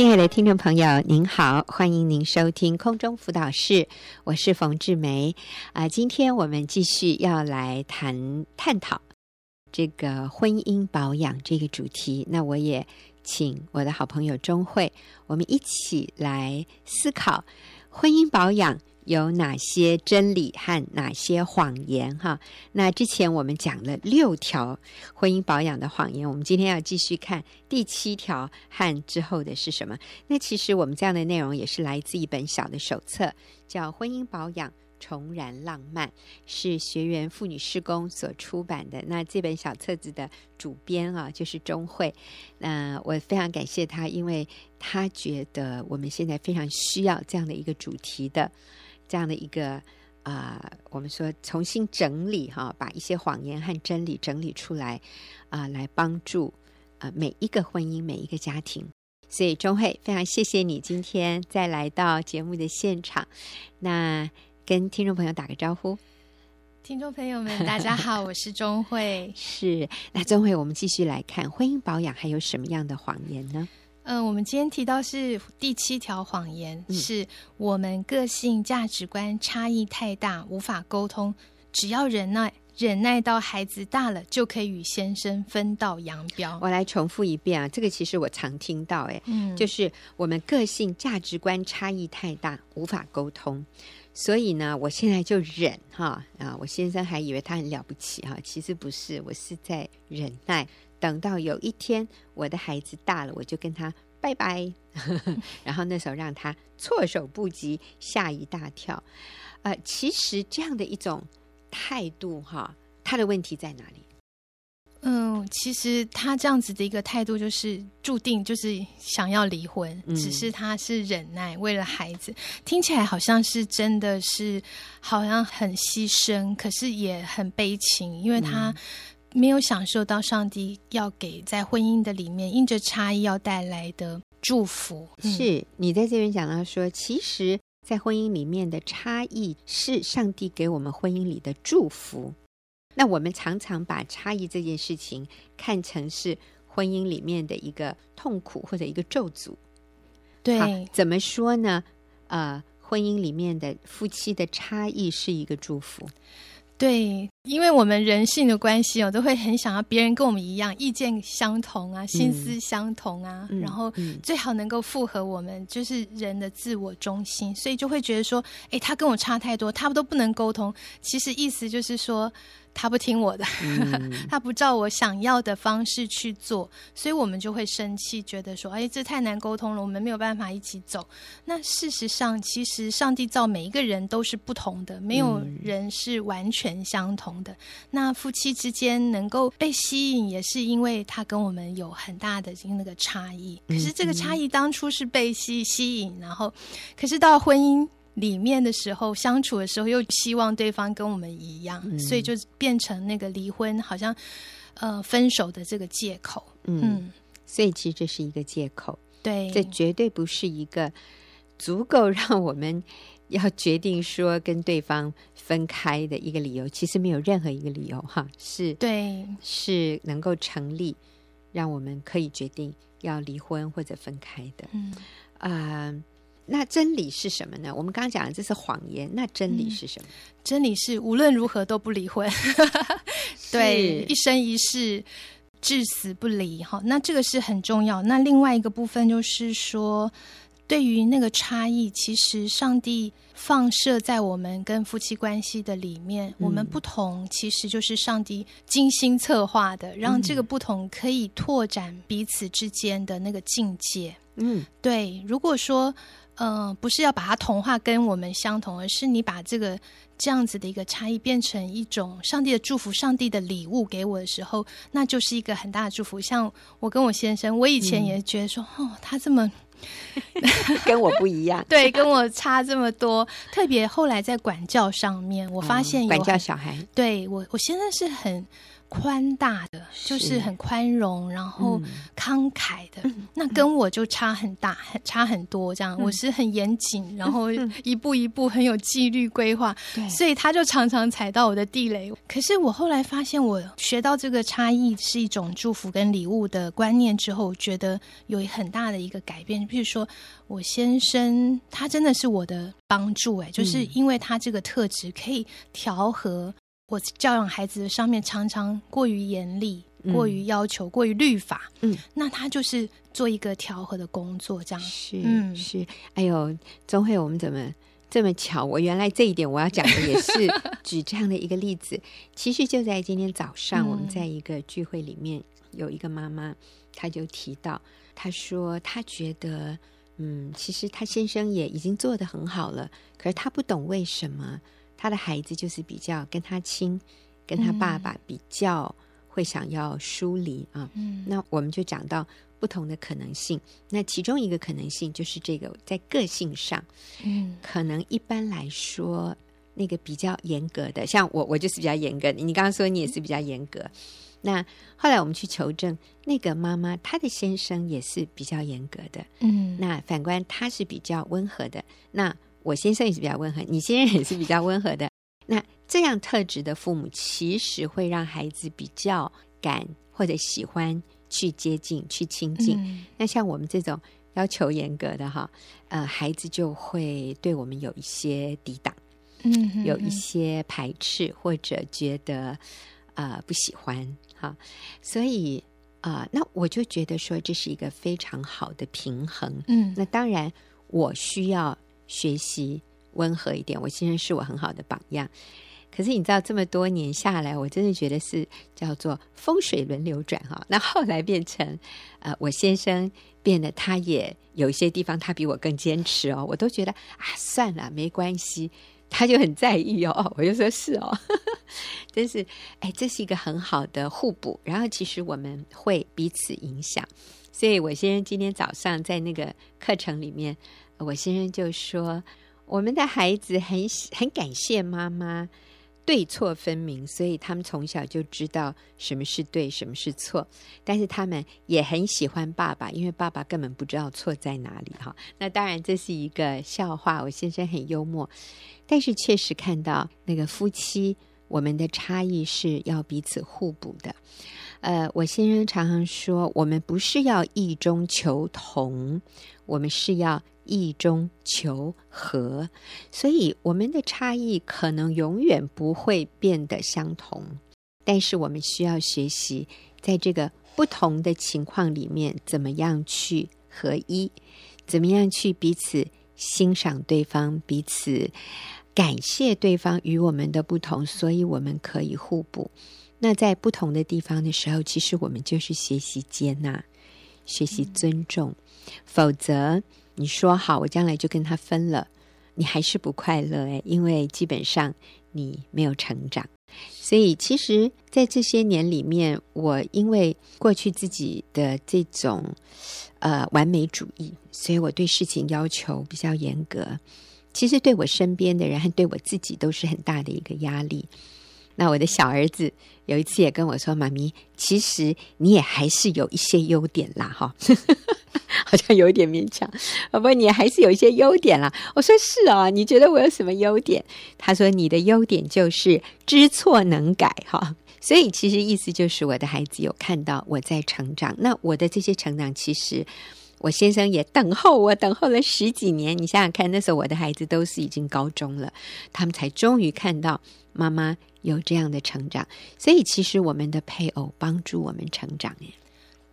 亲爱的听众朋友，您好，欢迎您收听空中辅导室，我是冯志梅啊、呃。今天我们继续要来谈探讨这个婚姻保养这个主题。那我也请我的好朋友钟慧，我们一起来思考婚姻保养。有哪些真理和哪些谎言？哈，那之前我们讲了六条婚姻保养的谎言，我们今天要继续看第七条和之后的是什么？那其实我们这样的内容也是来自一本小的手册，叫《婚姻保养重燃浪漫》，是学员妇女施工所出版的。那这本小册子的主编啊，就是钟慧。那我非常感谢他，因为他觉得我们现在非常需要这样的一个主题的。这样的一个啊、呃，我们说重新整理哈，把一些谎言和真理整理出来啊、呃，来帮助啊、呃、每一个婚姻、每一个家庭。所以钟慧非常谢谢你今天再来到节目的现场，那跟听众朋友打个招呼。听众朋友们，大家好，我是钟慧。是，那钟慧，我们继续来看婚姻保养还有什么样的谎言呢？嗯、呃，我们今天提到是第七条谎言，嗯、是我们个性价值观差异太大，无法沟通。只要忍耐，忍耐到孩子大了，就可以与先生分道扬镳。我来重复一遍啊，这个其实我常听到，哎，嗯，就是我们个性价值观差异太大，无法沟通。所以呢，我现在就忍哈啊，我先生还以为他很了不起哈，其实不是，我是在忍耐。等到有一天我的孩子大了，我就跟他拜拜，然后那时候让他措手不及，吓一大跳。呃，其实这样的一种态度，哈，他的问题在哪里？嗯，其实他这样子的一个态度，就是注定就是想要离婚，嗯、只是他是忍耐，为了孩子，听起来好像是真的是好像很牺牲，可是也很悲情，因为他。嗯没有享受到上帝要给在婚姻的里面，因着差异要带来的祝福。嗯、是你在这边讲到说，其实，在婚姻里面的差异是上帝给我们婚姻里的祝福。那我们常常把差异这件事情看成是婚姻里面的一个痛苦或者一个咒诅。对，怎么说呢？呃，婚姻里面的夫妻的差异是一个祝福。对，因为我们人性的关系哦，都会很想要别人跟我们一样，意见相同啊，心思相同啊，嗯、然后最好能够符合我们，就是人的自我中心，所以就会觉得说，哎，他跟我差太多，他们都不能沟通。其实意思就是说。他不听我的，嗯、他不照我想要的方式去做，所以我们就会生气，觉得说：“哎，这太难沟通了，我们没有办法一起走。”那事实上，其实上帝造每一个人都是不同的，没有人是完全相同的。嗯、那夫妻之间能够被吸引，也是因为他跟我们有很大的那个差异。可是这个差异当初是被吸吸引，然后，可是到婚姻。里面的时候相处的时候，又希望对方跟我们一样，嗯、所以就变成那个离婚，好像呃分手的这个借口。嗯，嗯，所以其实这是一个借口。对，这绝对不是一个足够让我们要决定说跟对方分开的一个理由。其实没有任何一个理由哈，是对，是能够成立，让我们可以决定要离婚或者分开的。嗯啊。呃那真理是什么呢？我们刚刚讲的这是谎言，那真理是什么？嗯、真理是无论如何都不离婚，对，一生一世至死不离。哈，那这个是很重要。那另外一个部分就是说，对于那个差异，其实上帝放射在我们跟夫妻关系的里面，嗯、我们不同，其实就是上帝精心策划的，让这个不同可以拓展彼此之间的那个境界。嗯，对。如果说嗯、呃，不是要把它同化跟我们相同，而是你把这个这样子的一个差异变成一种上帝的祝福、上帝的礼物给我的时候，那就是一个很大的祝福。像我跟我先生，我以前也觉得说，嗯、哦，他这么 跟我不一样，对，跟我差这么多。特别后来在管教上面，我发现管教小孩，对我，我现在是很宽大的，就是很宽容，然后慷慨的，嗯、那跟我就差很大，很差很多。这样，嗯、我是很严谨，然后一步一步很有纪律规划，对、嗯，所以他就常常踩到我的地雷。可是我后来发现，我学到这个差异是一种祝福跟礼物的观念之后，觉得有很大的一个改变。比如说，我先生他真的是我的帮助，哎，就是因为他这个特质可以调和。我教养孩子的上面常常过于严厉、嗯、过于要求、过于律法，嗯，那他就是做一个调和的工作，这样是，嗯，是。哎呦，钟慧，我们怎么这么巧？我原来这一点我要讲的也是 举这样的一个例子。其实就在今天早上，我们在一个聚会里面，嗯、有一个妈妈，她就提到，她说她觉得，嗯，其实她先生也已经做得很好了，可是她不懂为什么。他的孩子就是比较跟他亲，跟他爸爸比较会想要疏离啊。嗯，那我们就讲到不同的可能性。那其中一个可能性就是这个在个性上，嗯，可能一般来说那个比较严格的，像我，我就是比较严格的。你刚刚说你也是比较严格。那后来我们去求证，那个妈妈她的先生也是比较严格的。嗯，那反观他是比较温和的。那我先生也是比较温和，你先生也是比较温和的。那这样特质的父母，其实会让孩子比较敢或者喜欢去接近、去亲近。嗯、那像我们这种要求严格的哈，呃，孩子就会对我们有一些抵挡，嗯有一些排斥或者觉得呃不喜欢哈。所以啊、呃，那我就觉得说这是一个非常好的平衡。嗯，那当然我需要。学习温和一点，我先生是我很好的榜样。可是你知道，这么多年下来，我真的觉得是叫做风水轮流转哈。那后来变成呃，我先生变得他也有一些地方他比我更坚持哦，我都觉得啊，算了，没关系。他就很在意哦，我就说是哦，真是哎，这是一个很好的互补。然后其实我们会彼此影响，所以我先生今天早上在那个课程里面。我先生就说：“我们的孩子很很感谢妈妈对错分明，所以他们从小就知道什么是对，什么是错。但是他们也很喜欢爸爸，因为爸爸根本不知道错在哪里。哈，那当然这是一个笑话。我先生很幽默，但是确实看到那个夫妻，我们的差异是要彼此互补的。呃，我先生常常说，我们不是要异中求同，我们是要。”异中求和，所以我们的差异可能永远不会变得相同，但是我们需要学习，在这个不同的情况里面，怎么样去合一，怎么样去彼此欣赏对方，彼此感谢对方与我们的不同，所以我们可以互补。那在不同的地方的时候，其实我们就是学习接纳，学习尊重，嗯、否则。你说好，我将来就跟他分了，你还是不快乐诶，因为基本上你没有成长。所以，其实，在这些年里面，我因为过去自己的这种呃完美主义，所以我对事情要求比较严格。其实，对我身边的人和对我自己都是很大的一个压力。那我的小儿子有一次也跟我说：“妈咪，其实你也还是有一些优点啦，哈。”好像有点勉强，不过你还是有一些优点啦。我说是啊，你觉得我有什么优点？他说你的优点就是知错能改哈。所以其实意思就是我的孩子有看到我在成长。那我的这些成长，其实我先生也等候我，等候了十几年。你想想看，那时候我的孩子都是已经高中了，他们才终于看到妈妈有这样的成长。所以其实我们的配偶帮助我们成长耶。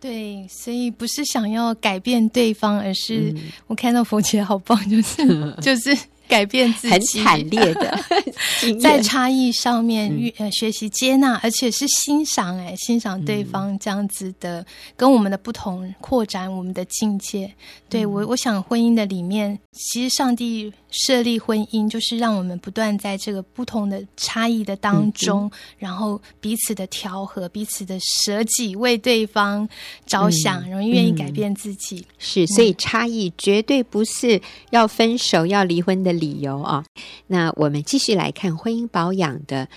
对，所以不是想要改变对方，而是我看到冯姐好棒，就是、嗯、就是。改变自己，很惨烈的，在差异上面，呃，学习接纳，而且是欣赏，哎，欣赏对方这样子的，跟我们的不同，扩展我们的境界。对我，我想婚姻的里面，其实上帝设立婚姻，就是让我们不断在这个不同的差异的当中，然后彼此的调和，彼此的舍己，为对方着想，然后愿意改变自己。是，所以差异绝对不是要分手、要离婚的理由啊，那我们继续来看婚姻保养的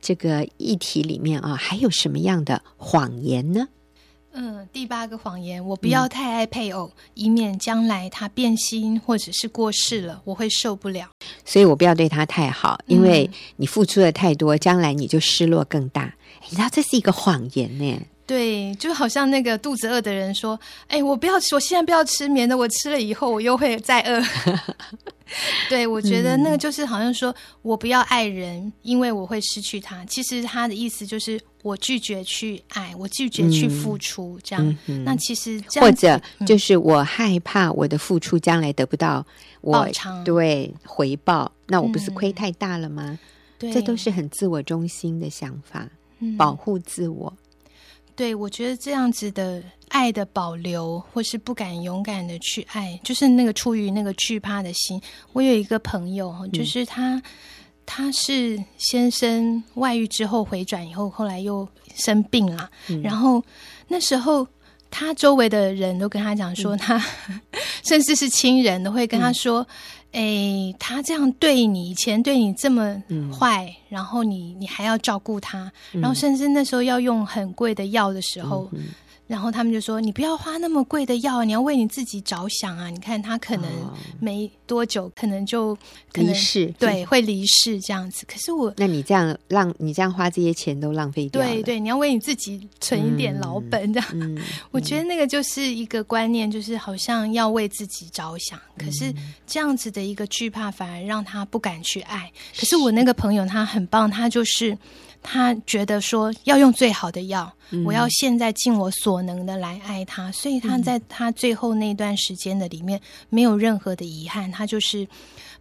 这个议题里面啊，还有什么样的谎言呢？嗯，第八个谎言，我不要太爱配偶，嗯、以免将来他变心或者是过世了，我会受不了。所以我不要对他太好，因为你付出的太多，将来你就失落更大。你知道这是一个谎言呢？对，就好像那个肚子饿的人说：“哎，我不要吃，我现在不要吃，免得我吃了以后我又会再饿。”对，我觉得那个就是好像说我不要爱人，因为我会失去他。其实他的意思就是我拒绝去爱，我拒绝去付出，这样。嗯、那其实这样或者就是我害怕我的付出将来得不到我对回报，那我不是亏太大了吗？嗯、对，这都是很自我中心的想法，嗯、保护自我。对，我觉得这样子的爱的保留，或是不敢勇敢的去爱，就是那个出于那个惧怕的心。我有一个朋友，就是他，嗯、他是先生外遇之后回转以后，后来又生病了，嗯、然后那时候他周围的人都跟他讲说，他、嗯、甚至是亲人都会跟他说。嗯哎，他这样对你，以前对你这么坏，嗯、然后你你还要照顾他，嗯、然后甚至那时候要用很贵的药的时候。嗯然后他们就说：“你不要花那么贵的药，你要为你自己着想啊！你看他可能没多久，可能就可能离世，对，会离世这样子。可是我，那你这样浪你这样花这些钱都浪费掉了。对对，你要为你自己存一点老本，这样。嗯嗯、我觉得那个就是一个观念，就是好像要为自己着想。嗯、可是这样子的一个惧怕，反而让他不敢去爱。可是我那个朋友他很棒，他就是。”他觉得说要用最好的药，嗯、我要现在尽我所能的来爱他，所以他在他最后那段时间的里面没有任何的遗憾，他就是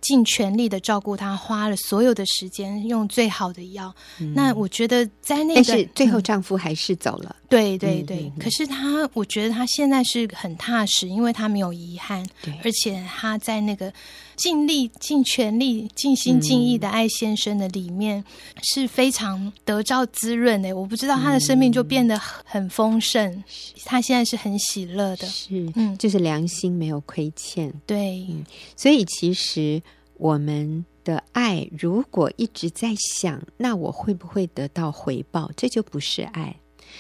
尽全力的照顾他，花了所有的时间用最好的药。嗯、那我觉得在那个，但是最后丈夫还是走了。嗯、对对对，可是他，我觉得他现在是很踏实，因为他没有遗憾，对而且他在那个。尽力、尽全力、尽心尽意的爱先生的里面、嗯、是非常得到滋润的。我不知道他的生命就变得很丰盛，嗯、他现在是很喜乐的，是嗯，就是良心没有亏欠。对、嗯，所以其实我们的爱如果一直在想，那我会不会得到回报？这就不是爱，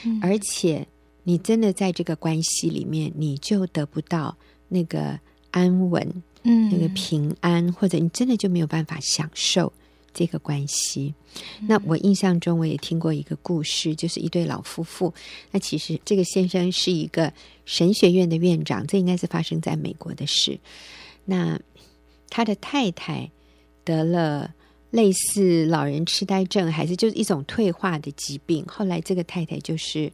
嗯、而且你真的在这个关系里面，你就得不到那个安稳。嗯，那个平安，或者你真的就没有办法享受这个关系。嗯、那我印象中，我也听过一个故事，就是一对老夫妇。那其实这个先生是一个神学院的院长，这应该是发生在美国的事。那他的太太得了类似老人痴呆症，还是就是一种退化的疾病。后来这个太太就是。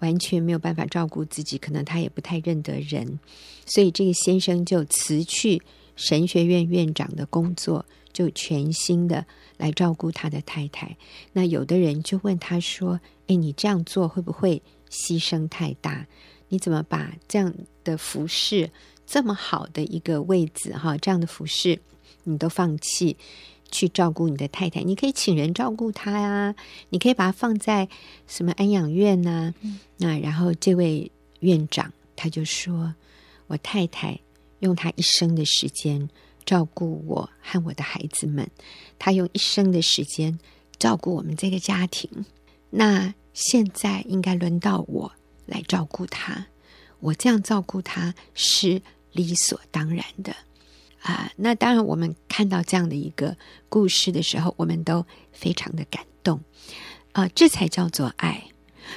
完全没有办法照顾自己，可能他也不太认得人，所以这个先生就辞去神学院院长的工作，就全心的来照顾他的太太。那有的人就问他说：“哎，你这样做会不会牺牲太大？你怎么把这样的服饰这么好的一个位置，哈，这样的服饰你都放弃？”去照顾你的太太，你可以请人照顾她呀、啊，你可以把她放在什么安养院呐、嗯、那然后这位院长他就说：“我太太用他一生的时间照顾我和我的孩子们，他用一生的时间照顾我们这个家庭。那现在应该轮到我来照顾他，我这样照顾他是理所当然的。”啊，那当然，我们看到这样的一个故事的时候，我们都非常的感动。啊，这才叫做爱。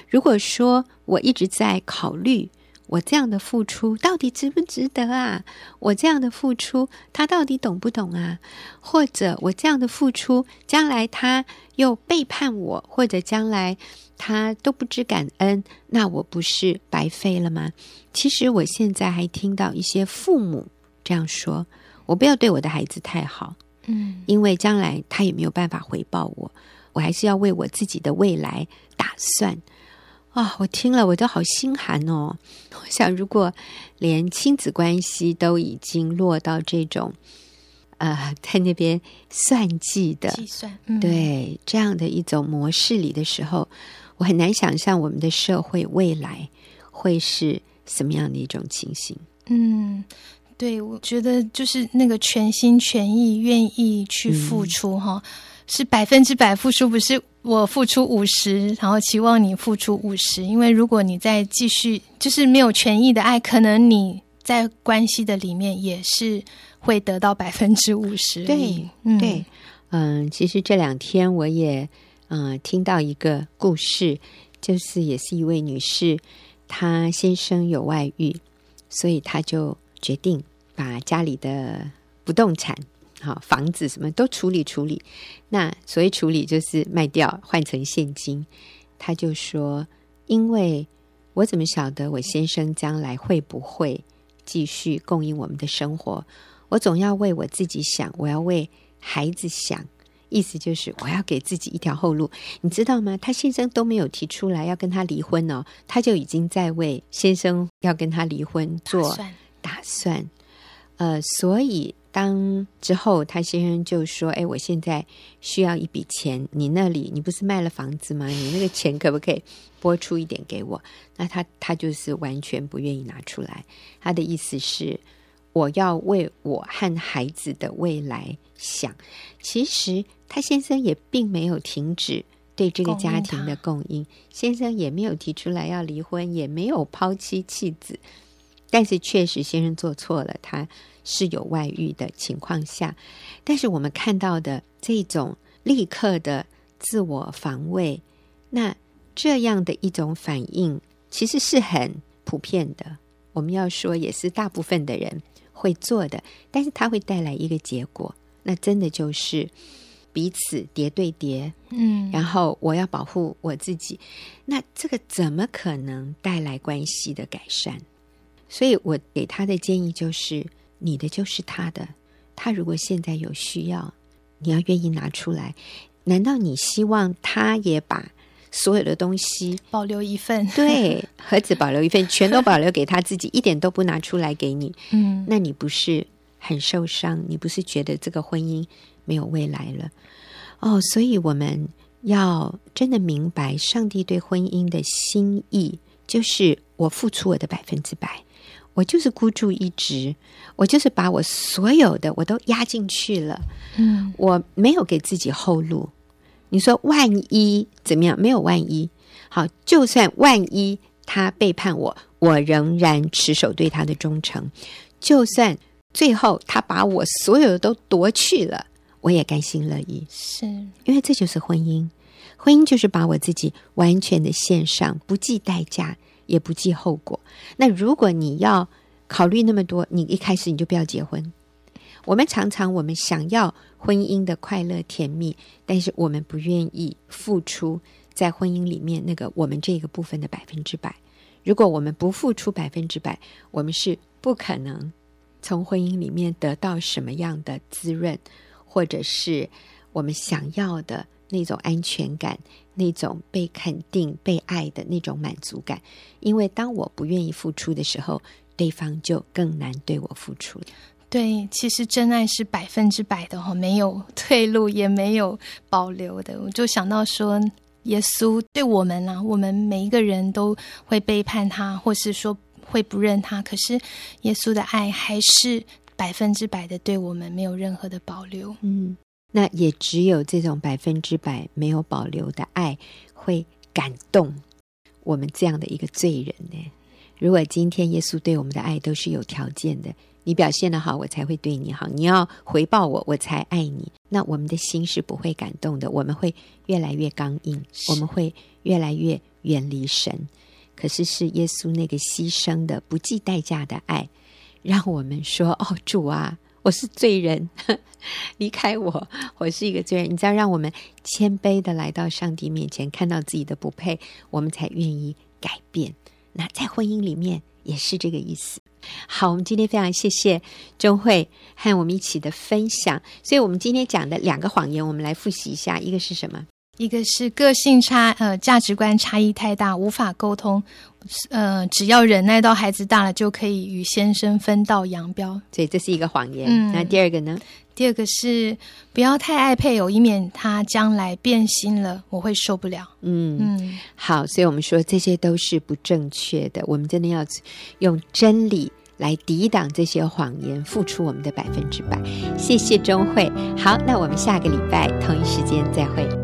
如果说我一直在考虑我这样的付出到底值不值得啊，我这样的付出他到底懂不懂啊？或者我这样的付出将来他又背叛我，或者将来他都不知感恩，那我不是白费了吗？其实我现在还听到一些父母这样说。我不要对我的孩子太好，嗯，因为将来他也没有办法回报我，我还是要为我自己的未来打算。啊、哦，我听了我都好心寒哦。我想，如果连亲子关系都已经落到这种，呃，在那边算计的计算，嗯、对这样的一种模式里的时候，我很难想象我们的社会未来会是什么样的一种情形。嗯。对，我觉得就是那个全心全意、愿意去付出哈，嗯、是百分之百付出，不是我付出五十，然后期望你付出五十，因为如果你再继续就是没有权益的爱，可能你在关系的里面也是会得到 百分之五十。对，嗯、对，嗯，其实这两天我也嗯听到一个故事，就是也是一位女士，她先生有外遇，所以她就决定把家里的不动产。好，房子什么都处理处理。那所谓处理，就是卖掉换成现金。他就说：“因为我怎么晓得我先生将来会不会继续供应我们的生活？我总要为我自己想，我要为孩子想。意思就是我要给自己一条后路。你知道吗？他先生都没有提出来要跟他离婚哦，他就已经在为先生要跟他离婚做打算。打算。呃，所以。”当之后，他先生就说：“哎，我现在需要一笔钱，你那里你不是卖了房子吗？你那个钱可不可以拨出一点给我？”那他他就是完全不愿意拿出来。他的意思是，我要为我和孩子的未来想。其实他先生也并没有停止对这个家庭的供应，先生也没有提出来要离婚，也没有抛妻弃子。但是确实，先生做错了，他。是有外遇的情况下，但是我们看到的这种立刻的自我防卫，那这样的一种反应，其实是很普遍的。我们要说，也是大部分的人会做的，但是它会带来一个结果，那真的就是彼此叠对叠，嗯，然后我要保护我自己，那这个怎么可能带来关系的改善？所以我给他的建议就是。你的就是他的，他如果现在有需要，你要愿意拿出来。难道你希望他也把所有的东西保留一份？对，盒子保留一份，全都保留给他自己，一点都不拿出来给你。嗯，那你不是很受伤？你不是觉得这个婚姻没有未来了？哦，所以我们要真的明白，上帝对婚姻的心意，就是我付出我的百分之百。我就是孤注一掷，我就是把我所有的我都压进去了，嗯，我没有给自己后路。你说万一怎么样？没有万一。好，就算万一他背叛我，我仍然持守对他的忠诚。就算最后他把我所有的都夺去了，我也甘心乐意。是因为这就是婚姻，婚姻就是把我自己完全的献上，不计代价。也不计后果。那如果你要考虑那么多，你一开始你就不要结婚。我们常常我们想要婚姻的快乐甜蜜，但是我们不愿意付出在婚姻里面那个我们这个部分的百分之百。如果我们不付出百分之百，我们是不可能从婚姻里面得到什么样的滋润，或者是我们想要的那种安全感。那种被肯定、被爱的那种满足感，因为当我不愿意付出的时候，对方就更难对我付出。对，其实真爱是百分之百的哈，没有 退路，也没有保留的。我就想到说，耶稣对我们啊，我们每一个人都会背叛他，或是说会不认他，可是耶稣的爱还是百分之百的对我们，没有任何的保留。嗯。那也只有这种百分之百没有保留的爱，会感动我们这样的一个罪人呢。如果今天耶稣对我们的爱都是有条件的，你表现得好，我才会对你好；你要回报我，我才爱你。那我们的心是不会感动的，我们会越来越刚硬，我们会越来越远离神。可是是耶稣那个牺牲的、不计代价的爱，让我们说：“哦，主啊。”我是罪人，离开我，我是一个罪人。你知道，让我们谦卑的来到上帝面前，看到自己的不配，我们才愿意改变。那在婚姻里面也是这个意思。好，我们今天非常谢谢钟慧和我们一起的分享。所以，我们今天讲的两个谎言，我们来复习一下。一个是什么？一个是个性差，呃，价值观差异太大，无法沟通。呃，只要忍耐到孩子大了，就可以与先生分道扬镳。所以这是一个谎言。嗯，那第二个呢？第二个是不要太爱配偶，以免他将来变心了，我会受不了。嗯嗯，好，所以我们说这些都是不正确的。我们真的要用真理来抵挡这些谎言，付出我们的百分之百。谢谢钟慧。好，那我们下个礼拜同一时间再会。